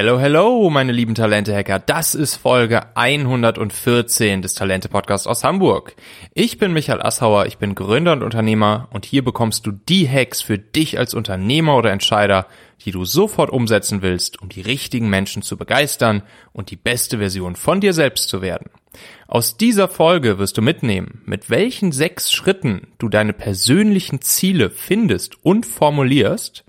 Hello, hello, meine lieben Talente-Hacker. Das ist Folge 114 des Talente-Podcasts aus Hamburg. Ich bin Michael Assauer, ich bin Gründer und Unternehmer und hier bekommst du die Hacks für dich als Unternehmer oder Entscheider, die du sofort umsetzen willst, um die richtigen Menschen zu begeistern und die beste Version von dir selbst zu werden. Aus dieser Folge wirst du mitnehmen, mit welchen sechs Schritten du deine persönlichen Ziele findest und formulierst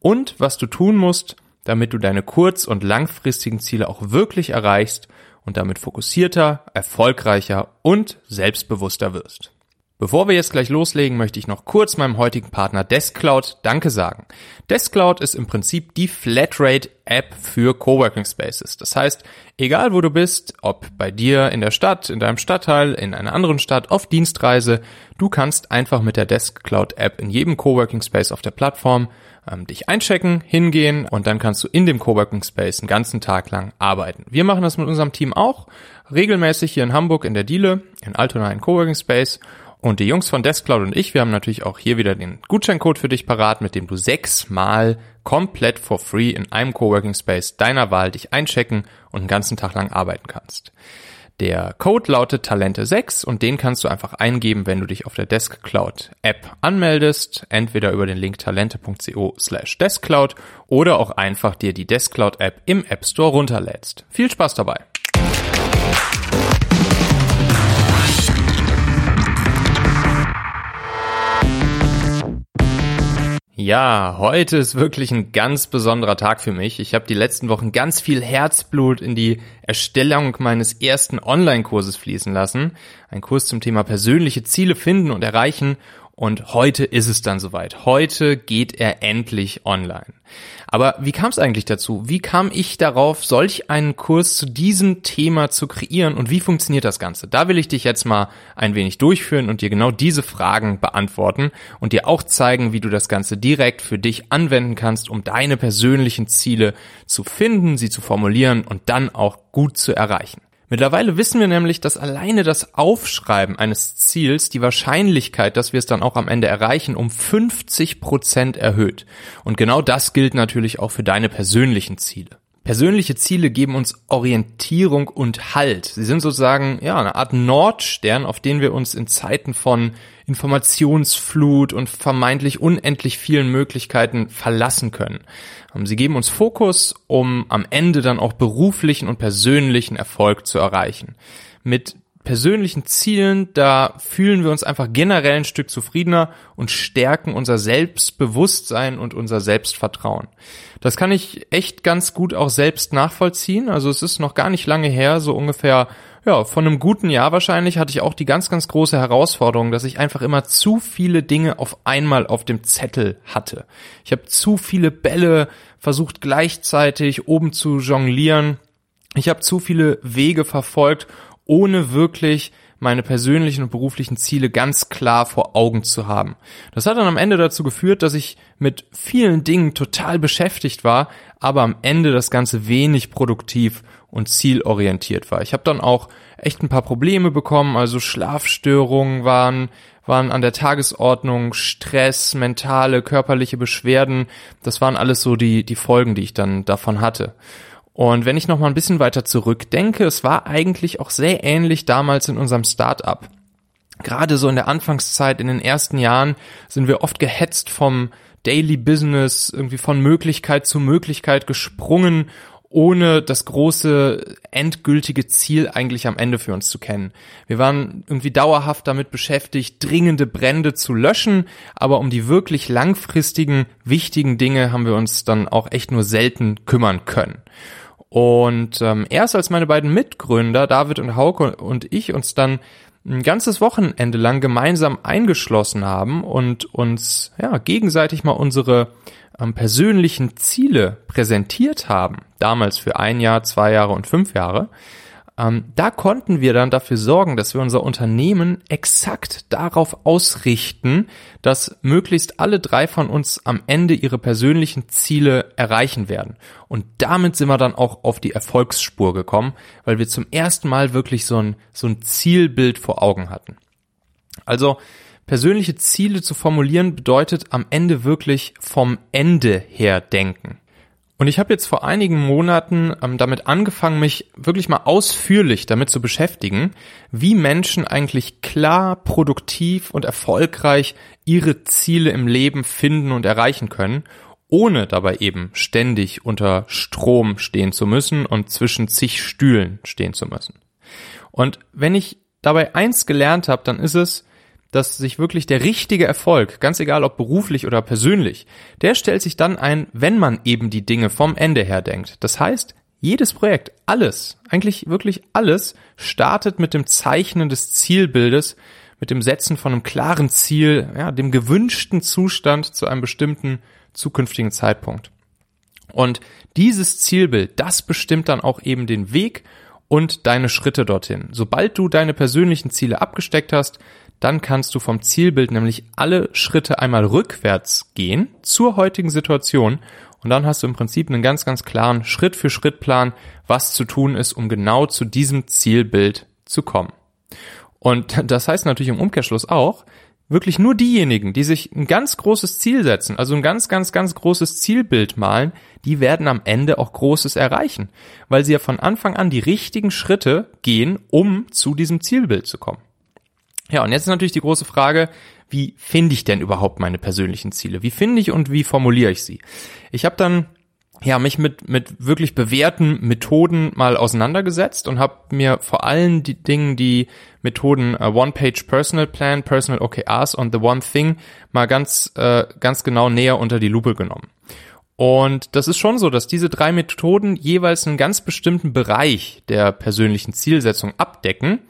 und was du tun musst, damit du deine kurz- und langfristigen Ziele auch wirklich erreichst und damit fokussierter, erfolgreicher und selbstbewusster wirst. Bevor wir jetzt gleich loslegen, möchte ich noch kurz meinem heutigen Partner Deskcloud Danke sagen. Deskcloud ist im Prinzip die Flatrate-App für Coworking Spaces. Das heißt, egal wo du bist, ob bei dir in der Stadt, in deinem Stadtteil, in einer anderen Stadt, auf Dienstreise, du kannst einfach mit der Deskcloud-App in jedem Coworking Space auf der Plattform ähm, dich einchecken, hingehen und dann kannst du in dem Coworking Space einen ganzen Tag lang arbeiten. Wir machen das mit unserem Team auch regelmäßig hier in Hamburg in der Diele, in Altona in Coworking Space. Und die Jungs von Deskcloud und ich, wir haben natürlich auch hier wieder den Gutscheincode für dich parat, mit dem du sechsmal komplett for free in einem Coworking Space deiner Wahl dich einchecken und einen ganzen Tag lang arbeiten kannst. Der Code lautet Talente6 und den kannst du einfach eingeben, wenn du dich auf der Deskcloud App anmeldest, entweder über den Link talente.co slash Deskcloud oder auch einfach dir die Deskcloud App im App Store runterlädst. Viel Spaß dabei! Ja, heute ist wirklich ein ganz besonderer Tag für mich. Ich habe die letzten Wochen ganz viel Herzblut in die Erstellung meines ersten Online-Kurses fließen lassen. Ein Kurs zum Thema persönliche Ziele finden und erreichen und heute ist es dann soweit. Heute geht er endlich online. Aber wie kam es eigentlich dazu? Wie kam ich darauf, solch einen Kurs zu diesem Thema zu kreieren und wie funktioniert das Ganze? Da will ich dich jetzt mal ein wenig durchführen und dir genau diese Fragen beantworten und dir auch zeigen, wie du das Ganze direkt für dich anwenden kannst, um deine persönlichen Ziele zu finden, sie zu formulieren und dann auch gut zu erreichen. Mittlerweile wissen wir nämlich, dass alleine das Aufschreiben eines Ziels die Wahrscheinlichkeit, dass wir es dann auch am Ende erreichen, um 50 Prozent erhöht. Und genau das gilt natürlich auch für deine persönlichen Ziele. Persönliche Ziele geben uns Orientierung und Halt. Sie sind sozusagen ja eine Art Nordstern, auf den wir uns in Zeiten von Informationsflut und vermeintlich unendlich vielen Möglichkeiten verlassen können. Ähm, sie geben uns Fokus, um am Ende dann auch beruflichen und persönlichen Erfolg zu erreichen. Mit persönlichen Zielen, da fühlen wir uns einfach generell ein Stück zufriedener und stärken unser Selbstbewusstsein und unser Selbstvertrauen. Das kann ich echt ganz gut auch selbst nachvollziehen. Also es ist noch gar nicht lange her, so ungefähr, ja, von einem guten Jahr wahrscheinlich hatte ich auch die ganz, ganz große Herausforderung, dass ich einfach immer zu viele Dinge auf einmal auf dem Zettel hatte. Ich habe zu viele Bälle versucht gleichzeitig oben zu jonglieren. Ich habe zu viele Wege verfolgt ohne wirklich meine persönlichen und beruflichen Ziele ganz klar vor Augen zu haben. Das hat dann am Ende dazu geführt, dass ich mit vielen Dingen total beschäftigt war, aber am Ende das Ganze wenig produktiv und zielorientiert war. Ich habe dann auch echt ein paar Probleme bekommen, also Schlafstörungen waren waren an der Tagesordnung, Stress, mentale, körperliche Beschwerden, das waren alles so die die Folgen, die ich dann davon hatte. Und wenn ich noch mal ein bisschen weiter zurückdenke, es war eigentlich auch sehr ähnlich damals in unserem Startup. Gerade so in der Anfangszeit, in den ersten Jahren, sind wir oft gehetzt vom Daily Business, irgendwie von Möglichkeit zu Möglichkeit gesprungen ohne das große endgültige Ziel eigentlich am Ende für uns zu kennen. Wir waren irgendwie dauerhaft damit beschäftigt, dringende Brände zu löschen, aber um die wirklich langfristigen, wichtigen Dinge haben wir uns dann auch echt nur selten kümmern können. Und ähm, erst als meine beiden Mitgründer, David und Hauke und ich, uns dann ein ganzes Wochenende lang gemeinsam eingeschlossen haben und uns ja gegenseitig mal unsere ähm, persönlichen Ziele präsentiert haben, damals für ein Jahr, zwei Jahre und fünf Jahre, ähm, da konnten wir dann dafür sorgen, dass wir unser Unternehmen exakt darauf ausrichten, dass möglichst alle drei von uns am Ende ihre persönlichen Ziele erreichen werden. Und damit sind wir dann auch auf die Erfolgsspur gekommen, weil wir zum ersten Mal wirklich so ein, so ein Zielbild vor Augen hatten. Also, persönliche Ziele zu formulieren bedeutet am Ende wirklich vom Ende her denken. Und ich habe jetzt vor einigen Monaten ähm, damit angefangen, mich wirklich mal ausführlich damit zu beschäftigen, wie Menschen eigentlich klar, produktiv und erfolgreich ihre Ziele im Leben finden und erreichen können, ohne dabei eben ständig unter Strom stehen zu müssen und zwischen zig Stühlen stehen zu müssen. Und wenn ich dabei eins gelernt habe, dann ist es, dass sich wirklich der richtige Erfolg, ganz egal ob beruflich oder persönlich, der stellt sich dann ein, wenn man eben die Dinge vom Ende her denkt. Das heißt, jedes Projekt, alles, eigentlich wirklich alles, startet mit dem Zeichnen des Zielbildes, mit dem Setzen von einem klaren Ziel, ja, dem gewünschten Zustand zu einem bestimmten zukünftigen Zeitpunkt. Und dieses Zielbild, das bestimmt dann auch eben den Weg und deine Schritte dorthin. Sobald du deine persönlichen Ziele abgesteckt hast, dann kannst du vom Zielbild nämlich alle Schritte einmal rückwärts gehen zur heutigen Situation und dann hast du im Prinzip einen ganz, ganz klaren Schritt-für-Schritt-Plan, was zu tun ist, um genau zu diesem Zielbild zu kommen. Und das heißt natürlich im Umkehrschluss auch, wirklich nur diejenigen, die sich ein ganz großes Ziel setzen, also ein ganz, ganz, ganz großes Zielbild malen, die werden am Ende auch Großes erreichen, weil sie ja von Anfang an die richtigen Schritte gehen, um zu diesem Zielbild zu kommen. Ja, und jetzt ist natürlich die große Frage, wie finde ich denn überhaupt meine persönlichen Ziele? Wie finde ich und wie formuliere ich sie? Ich habe dann ja mich mit mit wirklich bewährten Methoden mal auseinandergesetzt und habe mir vor allen die Dingen die Methoden uh, One Page Personal Plan, Personal OKRs und The One Thing mal ganz äh, ganz genau näher unter die Lupe genommen. Und das ist schon so, dass diese drei Methoden jeweils einen ganz bestimmten Bereich der persönlichen Zielsetzung abdecken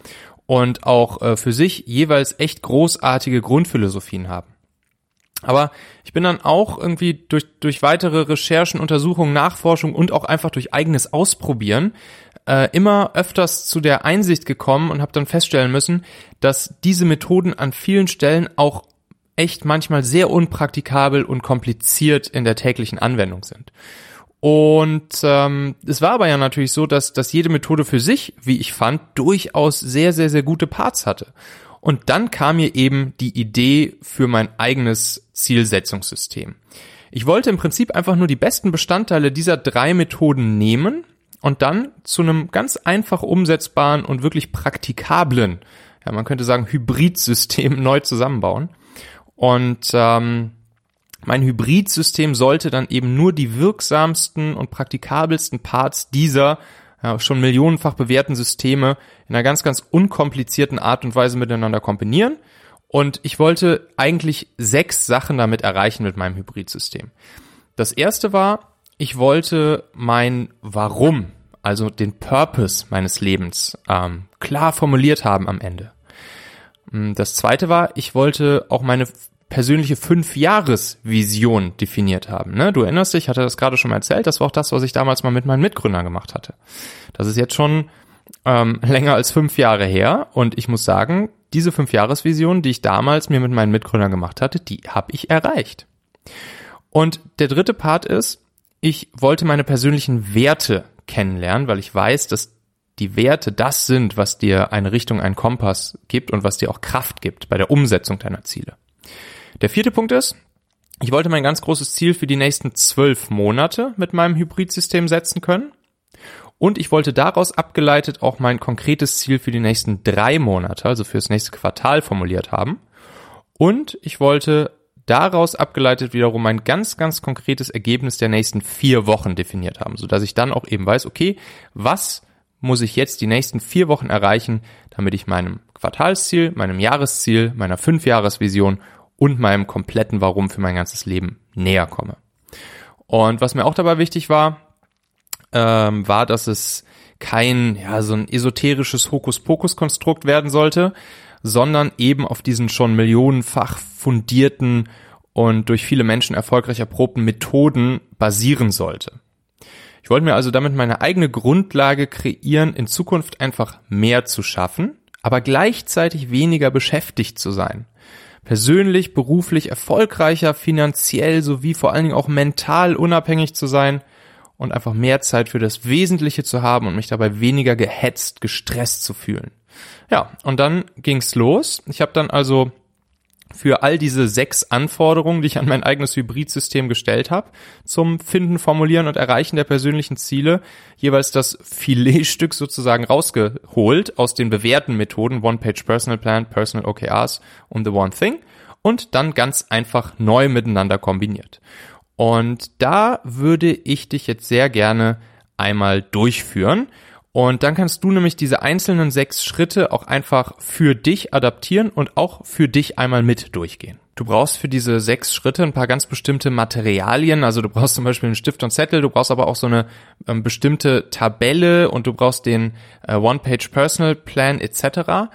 und auch äh, für sich jeweils echt großartige Grundphilosophien haben. Aber ich bin dann auch irgendwie durch, durch weitere Recherchen, Untersuchungen, Nachforschung und auch einfach durch eigenes Ausprobieren äh, immer öfters zu der Einsicht gekommen und habe dann feststellen müssen, dass diese Methoden an vielen Stellen auch echt manchmal sehr unpraktikabel und kompliziert in der täglichen Anwendung sind. Und ähm, es war aber ja natürlich so, dass, dass jede Methode für sich, wie ich fand, durchaus sehr, sehr, sehr gute Parts hatte. Und dann kam mir eben die Idee für mein eigenes Zielsetzungssystem. Ich wollte im Prinzip einfach nur die besten Bestandteile dieser drei Methoden nehmen und dann zu einem ganz einfach umsetzbaren und wirklich praktikablen, ja, man könnte sagen, Hybridsystem neu zusammenbauen. Und ähm, mein Hybridsystem sollte dann eben nur die wirksamsten und praktikabelsten Parts dieser ja, schon millionenfach bewährten Systeme in einer ganz, ganz unkomplizierten Art und Weise miteinander kombinieren. Und ich wollte eigentlich sechs Sachen damit erreichen mit meinem Hybridsystem. Das erste war, ich wollte mein Warum, also den Purpose meines Lebens, ähm, klar formuliert haben am Ende. Das zweite war, ich wollte auch meine persönliche Fünf-Jahres-Vision definiert haben. Ne? Du erinnerst dich, ich hatte das gerade schon mal erzählt, das war auch das, was ich damals mal mit meinen Mitgründern gemacht hatte. Das ist jetzt schon ähm, länger als fünf Jahre her und ich muss sagen, diese Fünf-Jahres-Vision, die ich damals mir mit meinen Mitgründern gemacht hatte, die habe ich erreicht. Und der dritte Part ist, ich wollte meine persönlichen Werte kennenlernen, weil ich weiß, dass die Werte das sind, was dir eine Richtung, einen Kompass gibt und was dir auch Kraft gibt bei der Umsetzung deiner Ziele. Der vierte Punkt ist, ich wollte mein ganz großes Ziel für die nächsten zwölf Monate mit meinem Hybridsystem setzen können. Und ich wollte daraus abgeleitet auch mein konkretes Ziel für die nächsten drei Monate, also für das nächste Quartal formuliert haben. Und ich wollte daraus abgeleitet wiederum mein ganz, ganz konkretes Ergebnis der nächsten vier Wochen definiert haben, sodass ich dann auch eben weiß, okay, was muss ich jetzt die nächsten vier Wochen erreichen, damit ich meinem Quartalsziel, meinem Jahresziel, meiner Fünfjahresvision und meinem kompletten Warum für mein ganzes Leben näher komme. Und was mir auch dabei wichtig war, ähm, war, dass es kein, ja, so ein esoterisches Hokuspokus-Konstrukt werden sollte, sondern eben auf diesen schon millionenfach fundierten und durch viele Menschen erfolgreich erprobten Methoden basieren sollte. Ich wollte mir also damit meine eigene Grundlage kreieren, in Zukunft einfach mehr zu schaffen, aber gleichzeitig weniger beschäftigt zu sein persönlich, beruflich erfolgreicher, finanziell sowie vor allen Dingen auch mental unabhängig zu sein und einfach mehr Zeit für das Wesentliche zu haben und mich dabei weniger gehetzt, gestresst zu fühlen. Ja, und dann ging's los. Ich habe dann also für all diese sechs Anforderungen, die ich an mein eigenes Hybridsystem gestellt habe, zum Finden, Formulieren und Erreichen der persönlichen Ziele, jeweils das Filetstück sozusagen rausgeholt aus den bewährten Methoden One-Page Personal Plan, Personal OKRs und The One Thing und dann ganz einfach neu miteinander kombiniert. Und da würde ich dich jetzt sehr gerne einmal durchführen. Und dann kannst du nämlich diese einzelnen sechs Schritte auch einfach für dich adaptieren und auch für dich einmal mit durchgehen. Du brauchst für diese sechs Schritte ein paar ganz bestimmte Materialien. Also du brauchst zum Beispiel einen Stift und Zettel, du brauchst aber auch so eine ähm, bestimmte Tabelle und du brauchst den äh, One-Page Personal Plan etc.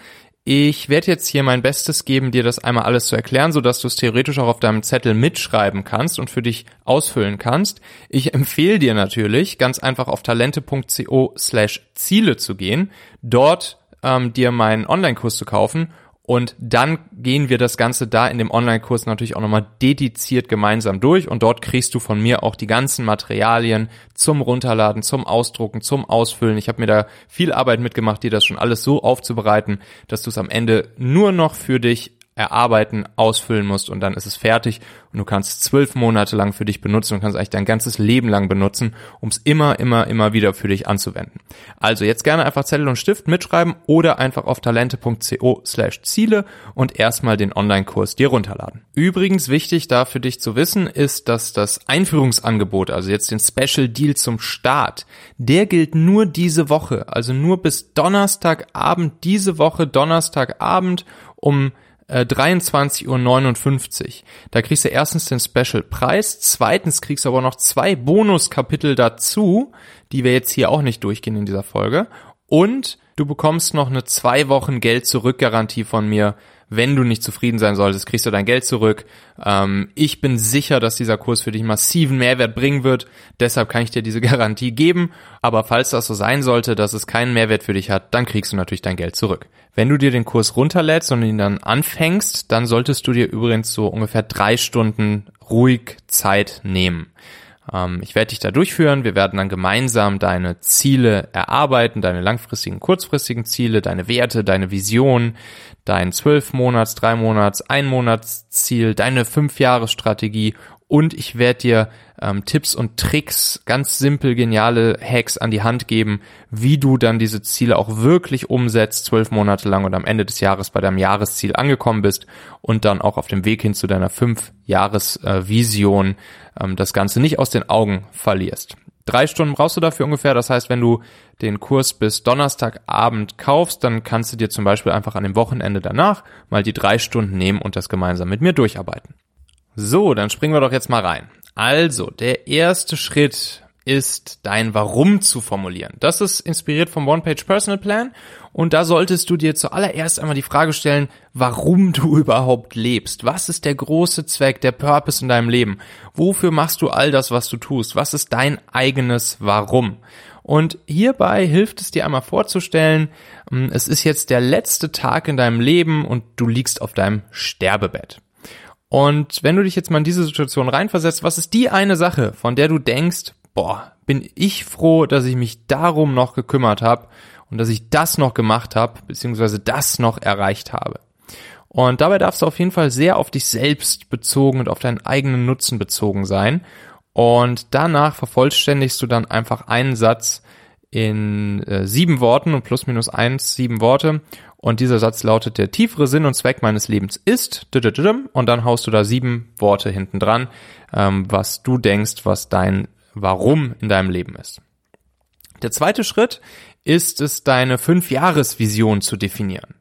Ich werde jetzt hier mein Bestes geben, dir das einmal alles zu erklären, so dass du es theoretisch auch auf deinem Zettel mitschreiben kannst und für dich ausfüllen kannst. Ich empfehle dir natürlich, ganz einfach auf talente.co slash Ziele zu gehen, dort ähm, dir meinen Online-Kurs zu kaufen und dann gehen wir das Ganze da in dem Online-Kurs natürlich auch nochmal dediziert gemeinsam durch und dort kriegst du von mir auch die ganzen Materialien zum Runterladen, zum Ausdrucken, zum Ausfüllen. Ich habe mir da viel Arbeit mitgemacht, dir das schon alles so aufzubereiten, dass du es am Ende nur noch für dich erarbeiten, ausfüllen musst und dann ist es fertig und du kannst zwölf Monate lang für dich benutzen und kannst eigentlich dein ganzes Leben lang benutzen, um es immer, immer, immer wieder für dich anzuwenden. Also jetzt gerne einfach Zettel und Stift mitschreiben oder einfach auf talente.co slash Ziele und erstmal den Online-Kurs dir runterladen. Übrigens wichtig da für dich zu wissen ist, dass das Einführungsangebot, also jetzt den Special Deal zum Start, der gilt nur diese Woche, also nur bis Donnerstagabend diese Woche, Donnerstagabend um 23.59 äh, Uhr. Da kriegst du erstens den Special Preis, zweitens kriegst du aber noch zwei Bonuskapitel dazu, die wir jetzt hier auch nicht durchgehen in dieser Folge. Und du bekommst noch eine zwei Wochen Geld zurück Garantie von mir wenn du nicht zufrieden sein solltest, kriegst du dein Geld zurück. Ähm, ich bin sicher, dass dieser Kurs für dich massiven Mehrwert bringen wird. Deshalb kann ich dir diese Garantie geben. Aber falls das so sein sollte, dass es keinen Mehrwert für dich hat, dann kriegst du natürlich dein Geld zurück. Wenn du dir den Kurs runterlädst und ihn dann anfängst, dann solltest du dir übrigens so ungefähr drei Stunden ruhig Zeit nehmen. Ähm, ich werde dich da durchführen. Wir werden dann gemeinsam deine Ziele erarbeiten, deine langfristigen, kurzfristigen Ziele, deine Werte, deine Vision, dein zwölf Monats, drei Monats, ein Monatsziel, deine fünf Jahresstrategie und ich werde dir ähm, Tipps und Tricks, ganz simpel geniale Hacks an die Hand geben, wie du dann diese Ziele auch wirklich umsetzt, zwölf Monate lang und am Ende des Jahres bei deinem Jahresziel angekommen bist und dann auch auf dem Weg hin zu deiner fünf Jahresvision äh, ähm, das Ganze nicht aus den Augen verlierst. Drei Stunden brauchst du dafür ungefähr. Das heißt, wenn du den Kurs bis Donnerstagabend kaufst, dann kannst du dir zum Beispiel einfach an dem Wochenende danach mal die drei Stunden nehmen und das gemeinsam mit mir durcharbeiten. So, dann springen wir doch jetzt mal rein. Also, der erste Schritt ist dein Warum zu formulieren. Das ist inspiriert vom One-Page Personal Plan und da solltest du dir zuallererst einmal die Frage stellen, warum du überhaupt lebst. Was ist der große Zweck, der Purpose in deinem Leben? Wofür machst du all das, was du tust? Was ist dein eigenes Warum? Und hierbei hilft es dir einmal vorzustellen, hm, es ist jetzt der letzte Tag in deinem Leben und du liegst auf deinem Sterbebett. Und wenn du dich jetzt mal in diese Situation reinversetzt, was ist die eine Sache, von der du denkst, boah, bin ich froh, dass ich mich darum noch gekümmert habe und dass ich das noch gemacht habe, beziehungsweise das noch erreicht habe. Und dabei darfst du auf jeden Fall sehr auf dich selbst bezogen und auf deinen eigenen Nutzen bezogen sein. Und danach vervollständigst du dann einfach einen Satz in äh, sieben Worten und plus minus eins sieben Worte und dieser Satz lautet, der tiefere Sinn und Zweck meines Lebens ist, und dann haust du da sieben Worte hinten dran, ähm, was du denkst, was dein Warum in deinem Leben ist. Der zweite Schritt ist es, deine Fünf-Jahres-Vision zu definieren.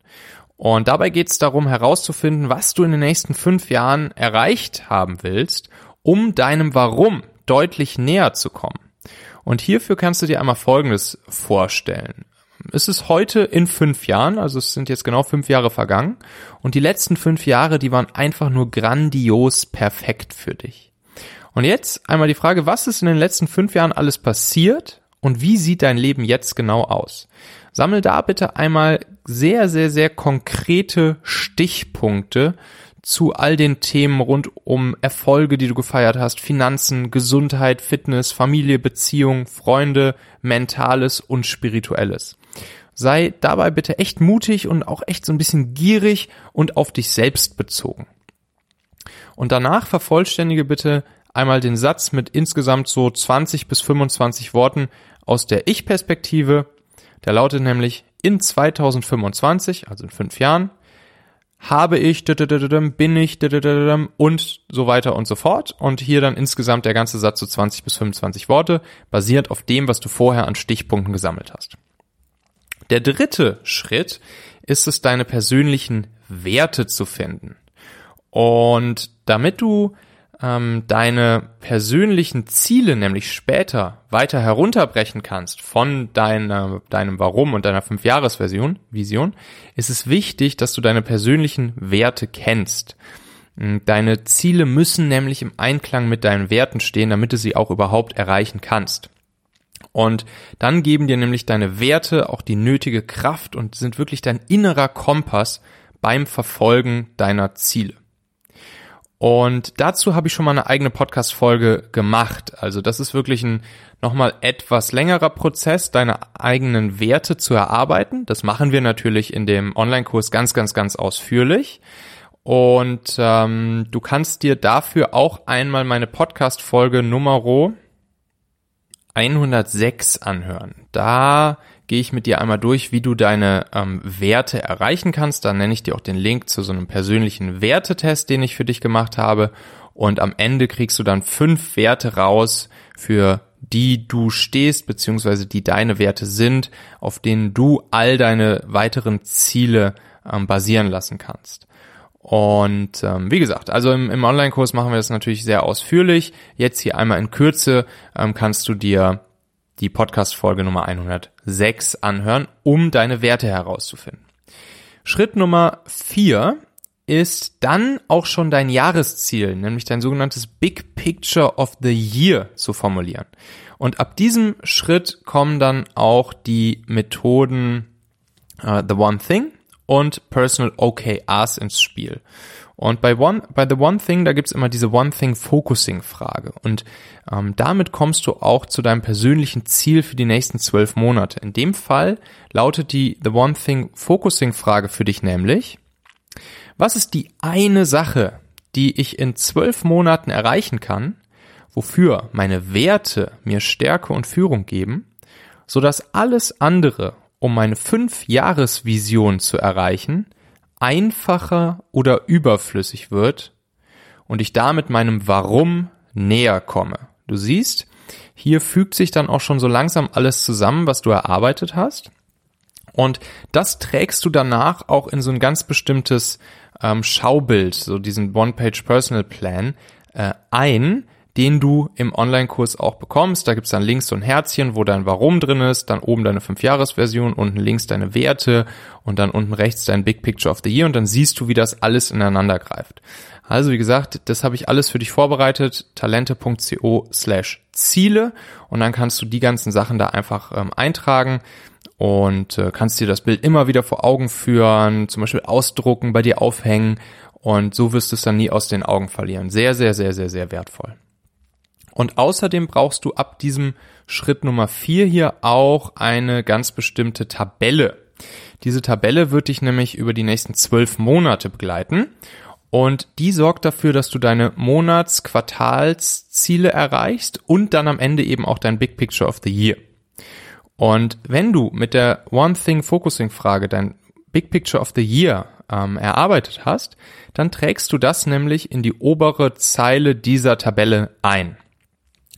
Und dabei geht es darum herauszufinden, was du in den nächsten fünf Jahren erreicht haben willst, um deinem Warum deutlich näher zu kommen. Und hierfür kannst du dir einmal Folgendes vorstellen es ist heute in fünf Jahren, also es sind jetzt genau fünf Jahre vergangen und die letzten fünf Jahre, die waren einfach nur grandios perfekt für dich. Und jetzt einmal die Frage, was ist in den letzten fünf Jahren alles passiert und wie sieht dein Leben jetzt genau aus? Sammel da bitte einmal sehr, sehr, sehr konkrete Stichpunkte zu all den Themen rund um Erfolge, die du gefeiert hast, Finanzen, Gesundheit, Fitness, Familie, Beziehung, Freunde, Mentales und Spirituelles. Sei dabei bitte echt mutig und auch echt so ein bisschen gierig und auf dich selbst bezogen. Und danach vervollständige bitte einmal den Satz mit insgesamt so 20 bis 25 Worten aus der Ich-Perspektive. Der lautet nämlich, in 2025, also in fünf Jahren, habe ich, bin ich und so weiter und so fort. Und hier dann insgesamt der ganze Satz so 20 bis 25 Worte, basiert auf dem, was du vorher an Stichpunkten gesammelt hast. Der dritte Schritt ist es, deine persönlichen Werte zu finden. Und damit du ähm, deine persönlichen Ziele nämlich später weiter herunterbrechen kannst von deiner, deinem Warum und deiner Fünfjahresversion, Vision, ist es wichtig, dass du deine persönlichen Werte kennst. Hm, deine Ziele müssen nämlich im Einklang mit deinen Werten stehen, damit du sie auch überhaupt erreichen kannst. Und dann geben dir nämlich deine Werte auch die nötige Kraft und sind wirklich dein innerer Kompass beim Verfolgen deiner Ziele. Und dazu habe ich schon mal eine eigene Podcast-Folge gemacht. Also das ist wirklich ein nochmal etwas längerer Prozess, deine eigenen Werte zu erarbeiten. Das machen wir natürlich in dem Online-Kurs ganz, ganz, ganz ausführlich. Und ähm, du kannst dir dafür auch einmal meine Podcast-Folge Nummer 106 anhören. Da gehe ich mit dir einmal durch, wie du deine ähm, Werte erreichen kannst. Dann nenne ich dir auch den Link zu so einem persönlichen Wertetest, den ich für dich gemacht habe. Und am Ende kriegst du dann fünf Werte raus, für die du stehst, beziehungsweise die deine Werte sind, auf denen du all deine weiteren Ziele ähm, basieren lassen kannst. Und ähm, wie gesagt, also im, im Online-Kurs machen wir das natürlich sehr ausführlich. Jetzt hier einmal in Kürze ähm, kannst du dir die Podcast-Folge Nummer 106 anhören, um deine Werte herauszufinden. Schritt Nummer 4 ist dann auch schon dein Jahresziel, nämlich dein sogenanntes Big Picture of the Year zu formulieren. Und ab diesem Schritt kommen dann auch die Methoden uh, The One Thing und Personal OKRs ins Spiel. Und bei One, bei The One Thing, da gibt's immer diese One Thing Focusing Frage. Und ähm, damit kommst du auch zu deinem persönlichen Ziel für die nächsten zwölf Monate. In dem Fall lautet die The One Thing Focusing Frage für dich nämlich, was ist die eine Sache, die ich in zwölf Monaten erreichen kann, wofür meine Werte mir Stärke und Führung geben, so dass alles andere, um meine fünf Jahresvision zu erreichen, einfacher oder überflüssig wird und ich damit meinem Warum näher komme. Du siehst, hier fügt sich dann auch schon so langsam alles zusammen, was du erarbeitet hast. Und das trägst du danach auch in so ein ganz bestimmtes ähm, Schaubild, so diesen One-Page Personal Plan äh, ein, den du im Online-Kurs auch bekommst. Da gibt's dann links so ein Herzchen, wo dein Warum drin ist, dann oben deine 5-Jahres-Version, unten links deine Werte und dann unten rechts dein Big Picture of the Year und dann siehst du, wie das alles ineinander greift. Also wie gesagt, das habe ich alles für dich vorbereitet, talente.co slash Ziele und dann kannst du die ganzen Sachen da einfach ähm, eintragen und äh, kannst dir das Bild immer wieder vor Augen führen, zum Beispiel ausdrucken, bei dir aufhängen und so wirst du es dann nie aus den Augen verlieren. Sehr, sehr, sehr, sehr, sehr wertvoll. Und außerdem brauchst du ab diesem Schritt Nummer vier hier auch eine ganz bestimmte Tabelle. Diese Tabelle wird dich nämlich über die nächsten zwölf Monate begleiten und die sorgt dafür, dass du deine Monats-, Quartalsziele erreichst und dann am Ende eben auch dein Big Picture of the Year. Und wenn du mit der One Thing Focusing Frage dein Big Picture of the Year ähm, erarbeitet hast, dann trägst du das nämlich in die obere Zeile dieser Tabelle ein.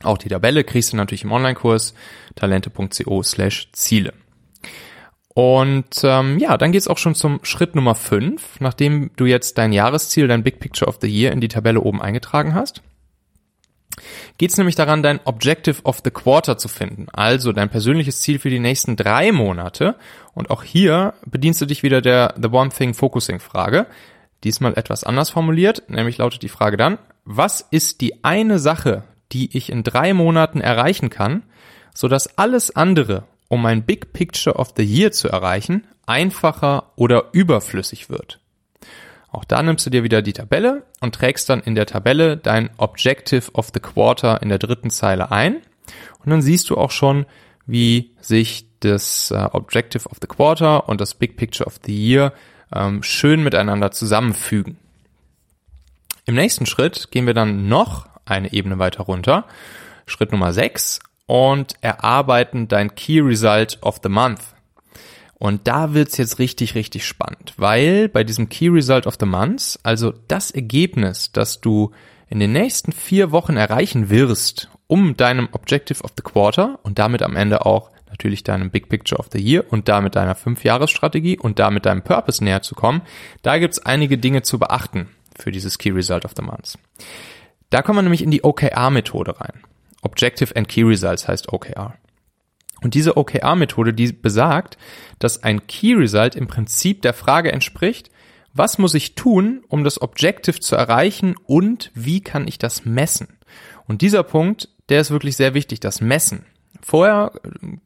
Auch die Tabelle kriegst du natürlich im Online-Kurs talente.co slash Ziele. Und ähm, ja, dann geht's auch schon zum Schritt Nummer 5, nachdem du jetzt dein Jahresziel, dein Big Picture of the Year in die Tabelle oben eingetragen hast. Geht's nämlich daran, dein Objective of the Quarter zu finden, also dein persönliches Ziel für die nächsten drei Monate. Und auch hier bedienst du dich wieder der The One Thing Focusing Frage. Diesmal etwas anders formuliert, nämlich lautet die Frage dann, was ist die eine Sache, die ich in drei Monaten erreichen kann, so dass alles andere, um mein Big Picture of the Year zu erreichen, einfacher oder überflüssig wird. Auch da nimmst du dir wieder die Tabelle und trägst dann in der Tabelle dein Objective of the Quarter in der dritten Zeile ein. Und dann siehst du auch schon, wie sich das äh, Objective of the Quarter und das Big Picture of the Year ähm, schön miteinander zusammenfügen. Im nächsten Schritt gehen wir dann noch eine Ebene weiter runter. Schritt Nummer 6 und erarbeiten dein Key Result of the Month. Und da wird's jetzt richtig, richtig spannend, weil bei diesem Key Result of the Month, also das Ergebnis, das du in den nächsten vier Wochen erreichen wirst, um deinem Objective of the Quarter und damit am Ende auch natürlich deinem Big Picture of the Year und damit deiner Fünfjahresstrategie und damit deinem Purpose näher zu kommen, da gibt's einige Dinge zu beachten für dieses Key Result of the Month. Da kommen wir nämlich in die OKR-Methode rein. Objective and Key Results heißt OKR. Und diese OKR-Methode, die besagt, dass ein Key Result im Prinzip der Frage entspricht, was muss ich tun, um das Objective zu erreichen und wie kann ich das messen? Und dieser Punkt, der ist wirklich sehr wichtig, das Messen. Vorher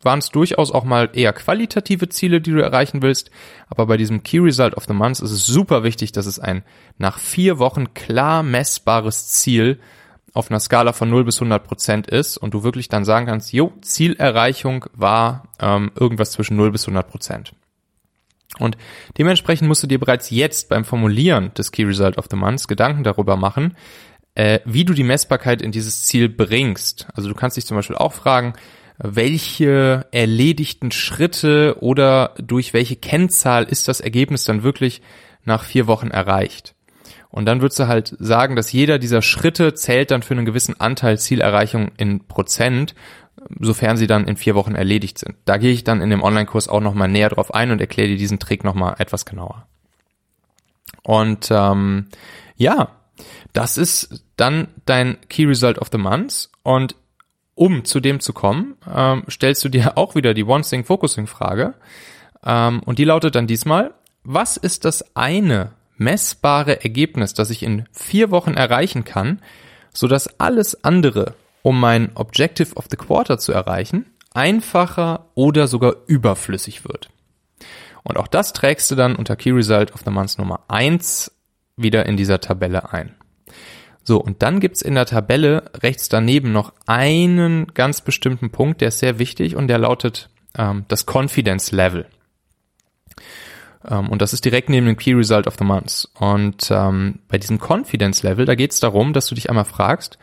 waren es durchaus auch mal eher qualitative Ziele, die du erreichen willst, aber bei diesem Key Result of the Month ist es super wichtig, dass es ein nach vier Wochen klar messbares Ziel auf einer Skala von 0 bis 100 Prozent ist und du wirklich dann sagen kannst, jo, Zielerreichung war ähm, irgendwas zwischen 0 bis 100 Prozent. Und dementsprechend musst du dir bereits jetzt beim Formulieren des Key Result of the Month Gedanken darüber machen, äh, wie du die Messbarkeit in dieses Ziel bringst. Also du kannst dich zum Beispiel auch fragen, welche erledigten Schritte oder durch welche Kennzahl ist das Ergebnis dann wirklich nach vier Wochen erreicht. Und dann würdest du halt sagen, dass jeder dieser Schritte zählt dann für einen gewissen Anteil Zielerreichung in Prozent, sofern sie dann in vier Wochen erledigt sind. Da gehe ich dann in dem Online-Kurs auch nochmal näher drauf ein und erkläre dir diesen Trick nochmal etwas genauer. Und ähm, ja, das ist dann dein Key Result of the Month. Und um zu dem zu kommen, ähm, stellst du dir auch wieder die One Thing Focusing Frage. Ähm, und die lautet dann diesmal, was ist das eine messbare Ergebnis, das ich in vier Wochen erreichen kann, so dass alles andere, um mein Objective of the Quarter zu erreichen, einfacher oder sogar überflüssig wird. Und auch das trägst du dann unter Key Result of the Month Nummer eins wieder in dieser Tabelle ein. So, und dann gibt's in der Tabelle rechts daneben noch einen ganz bestimmten Punkt, der ist sehr wichtig und der lautet ähm, das Confidence Level. Ähm, und das ist direkt neben dem Key Result of the Month. Und ähm, bei diesem Confidence Level, da geht es darum, dass du dich einmal fragst,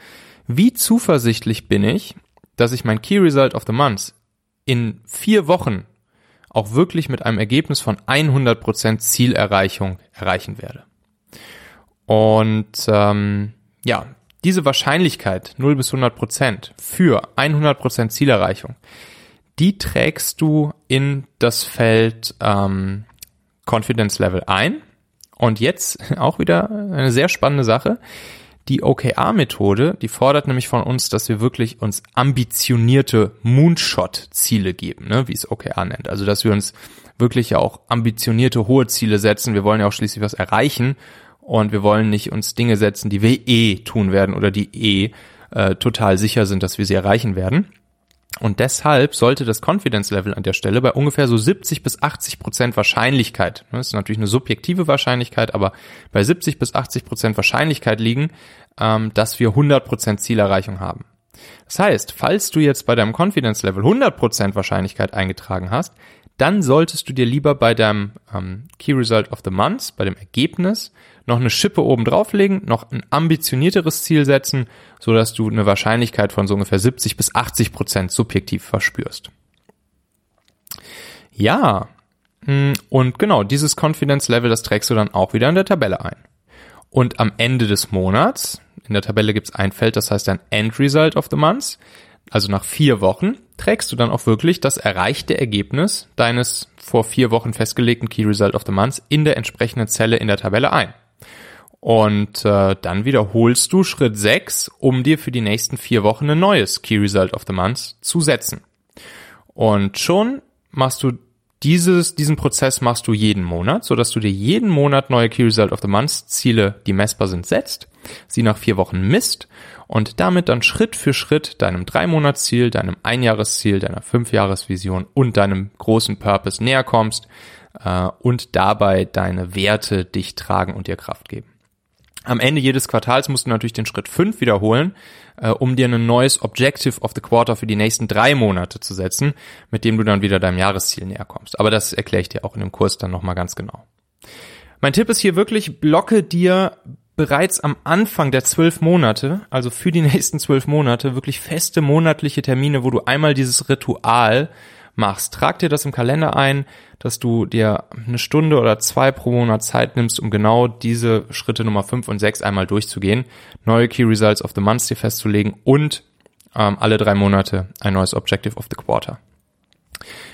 wie zuversichtlich bin ich, dass ich mein Key Result of the Month in vier Wochen auch wirklich mit einem Ergebnis von 100% Zielerreichung erreichen werde. Und ähm, ja, diese Wahrscheinlichkeit 0 bis 100% für 100% Zielerreichung, die trägst du in das Feld ähm, Confidence Level ein. Und jetzt auch wieder eine sehr spannende Sache. Die OKR-Methode, die fordert nämlich von uns, dass wir wirklich uns ambitionierte Moonshot-Ziele geben, ne, wie es OKR nennt. Also, dass wir uns wirklich ja auch ambitionierte hohe Ziele setzen. Wir wollen ja auch schließlich was erreichen und wir wollen nicht uns Dinge setzen, die wir eh tun werden oder die eh äh, total sicher sind, dass wir sie erreichen werden. Und deshalb sollte das Confidence Level an der Stelle bei ungefähr so 70 bis 80 Prozent Wahrscheinlichkeit, ne, das ist natürlich eine subjektive Wahrscheinlichkeit, aber bei 70 bis 80 Prozent Wahrscheinlichkeit liegen, ähm, dass wir 100 Prozent Zielerreichung haben. Das heißt, falls du jetzt bei deinem Confidence Level 100 Prozent Wahrscheinlichkeit eingetragen hast, dann solltest du dir lieber bei deinem ähm, Key Result of the Month, bei dem Ergebnis, noch eine Schippe oben drauflegen, noch ein ambitionierteres Ziel setzen, so dass du eine Wahrscheinlichkeit von so ungefähr 70 bis 80 Prozent subjektiv verspürst. Ja, hm, und genau, dieses Confidence Level, das trägst du dann auch wieder in der Tabelle ein. Und am Ende des Monats, in der Tabelle gibt es ein Feld, das heißt ein End Result of the Month, also nach vier Wochen, trägst du dann auch wirklich das erreichte Ergebnis deines vor vier Wochen festgelegten Key Result of the Month in der entsprechenden Zelle in der Tabelle ein. Und äh, dann wiederholst du Schritt 6, um dir für die nächsten vier Wochen ein neues Key Result of the Month zu setzen. Und schon machst du dieses, diesen Prozess machst du jeden Monat, so dass du dir jeden Monat neue Key Result of the Month Ziele, die messbar sind, setzt, sie nach vier Wochen misst und damit dann Schritt für Schritt deinem Drei-Monats-Ziel, deinem Einjahresziel, deiner Fünfjahresvision und deinem großen Purpose näher kommst äh, und dabei deine Werte dich tragen und dir Kraft geben. Am Ende jedes Quartals musst du natürlich den Schritt 5 wiederholen, äh, um dir ein neues Objective of the Quarter für die nächsten drei Monate zu setzen, mit dem du dann wieder deinem Jahresziel näher kommst. Aber das erkläre ich dir auch in dem Kurs dann nochmal ganz genau. Mein Tipp ist hier wirklich, blocke dir bereits am Anfang der zwölf Monate, also für die nächsten zwölf Monate, wirklich feste monatliche Termine, wo du einmal dieses Ritual machst. Trag dir das im Kalender ein, dass du dir eine Stunde oder zwei pro Monat Zeit nimmst, um genau diese Schritte Nummer fünf und sechs einmal durchzugehen, neue Key Results of the Month dir festzulegen und ähm, alle drei Monate ein neues Objective of the Quarter.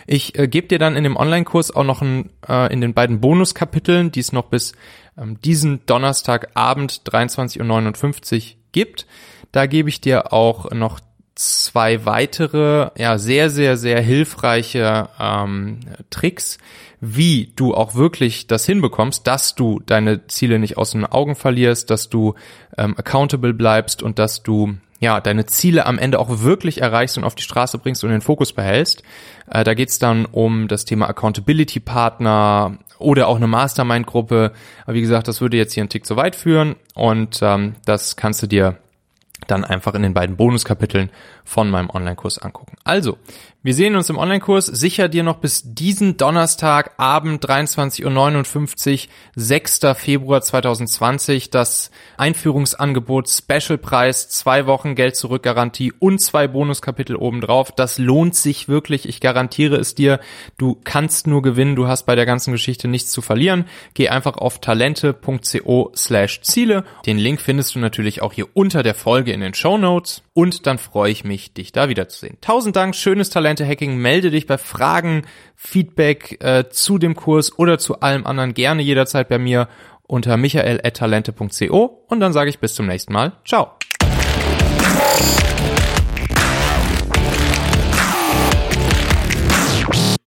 Ich äh, gebe dir dann in dem Online-Kurs auch noch ein, äh, in den beiden Bonuskapiteln, die es noch bis ähm, diesen Donnerstagabend 23.59 Uhr gibt. Da gebe ich dir auch noch zwei weitere, ja, sehr, sehr, sehr hilfreiche ähm, Tricks, wie du auch wirklich das hinbekommst, dass du deine Ziele nicht aus den Augen verlierst, dass du ähm, accountable bleibst und dass du ja, deine Ziele am Ende auch wirklich erreichst und auf die Straße bringst und den Fokus behältst. Äh, da geht's dann um das Thema Accountability Partner oder auch eine Mastermind-Gruppe. Aber wie gesagt, das würde jetzt hier einen Tick zu weit führen und ähm, das kannst du dir dann einfach in den beiden Bonuskapiteln von meinem Online-Kurs angucken. Also, wir sehen uns im Online-Kurs. Sicher dir noch bis diesen Donnerstag Abend 23.59 Uhr, 6. Februar 2020, das Einführungsangebot Specialpreis, zwei Wochen Geld zurück Garantie und zwei Bonuskapitel obendrauf. Das lohnt sich wirklich. Ich garantiere es dir. Du kannst nur gewinnen. Du hast bei der ganzen Geschichte nichts zu verlieren. Geh einfach auf talente.co slash Ziele. Den Link findest du natürlich auch hier unter der Folge in den Show Notes. Und dann freue ich mich, dich da wiederzusehen. Tausend Dank, schönes Talente Hacking. Melde dich bei Fragen, Feedback äh, zu dem Kurs oder zu allem anderen gerne jederzeit bei mir unter michael.talente.co und dann sage ich bis zum nächsten Mal. Ciao.